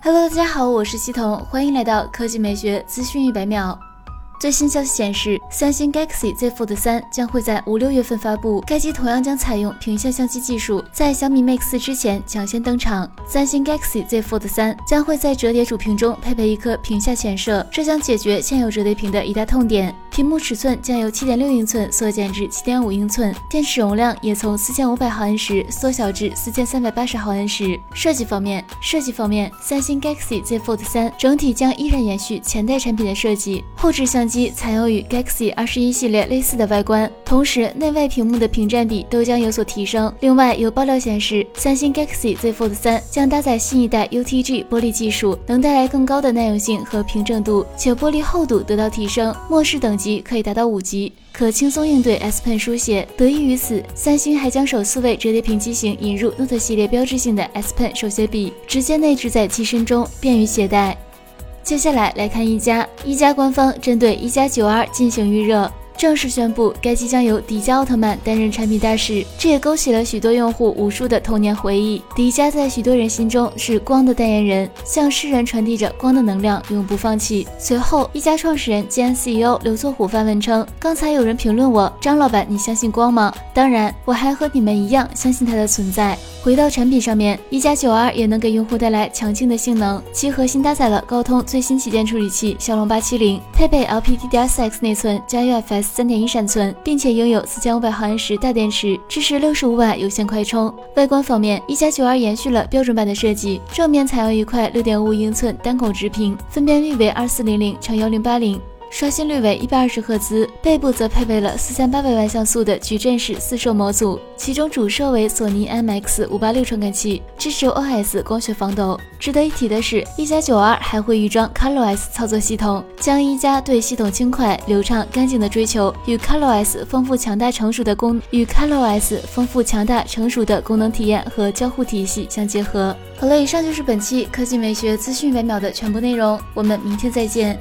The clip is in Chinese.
Hello，大家好，我是西彤，欢迎来到科技美学资讯一百秒。最新消息显示，三星 Galaxy Z Fold 3将会在五六月份发布。该机同样将采用屏下相机技术，在小米 Mix 4之前抢先登场。三星 Galaxy Z Fold 3将会在折叠主屏中配备一颗屏下前摄，这将解决现有折叠屏的一大痛点。屏幕尺寸将由七点六英寸缩减至七点五英寸，电池容量也从四千五百毫安时缩小至四千三百八十毫安时。设计方面，设计方面，三星 Galaxy Z Fold 3整体将依然延续前代产品的设计，后置相机采用与 Galaxy 二十一系列类似的外观，同时内外屏幕的屏占比都将有所提升。另外，有爆料显示，三星 Galaxy Z Fold 3将搭载新一代 UTG 玻璃技术，能带来更高的耐用性和平整度，且玻璃厚度得到提升，末世等级。可以达到五级，可轻松应对 S Pen 书写。得益于此，三星还将首次为折叠屏机型引入 Note 系列标志性的 S Pen 手写笔，直接内置在机身中，便于携带。接下来来看一加，一加官方针对一加九 R 进行预热。正式宣布，该机将由迪迦奥特曼担任产品大使，这也勾起了许多用户无数的童年回忆。迪迦在许多人心中是光的代言人，向世人传递着光的能量，永不放弃。随后，一加创始人兼 CEO 刘作虎发文称：“刚才有人评论我，张老板，你相信光吗？当然，我还和你们一样相信它的存在。”回到产品上面，一加九 R 也能给用户带来强劲的性能，其核心搭载了高通最新旗舰处理器骁龙八七零，配备 LPDDR4X 内存加 UFS 三点一闪存，并且拥有四千五百毫安时大电池，支持六十五瓦有线快充。外观方面，一加九 R 延续了标准版的设计，正面采用一块六点五英寸单孔直屏，分辨率为二四零零乘幺零八零。刷新率为一百二十赫兹，背部则配备了四千八百万像素的矩阵式四摄模组，其中主摄为索尼 MX 五八六传感器，支持 OIS 光学防抖。值得一提的是，一加九 R 还会预装 ColorOS 操作系统，将一加对系统轻快、流畅、干净的追求与 ColorOS 丰富、强大、成熟的功与 ColorOS 丰富、强大、成熟的功能体验和交互体系相结合。好了，以上就是本期科技美学资讯每秒的全部内容，我们明天再见。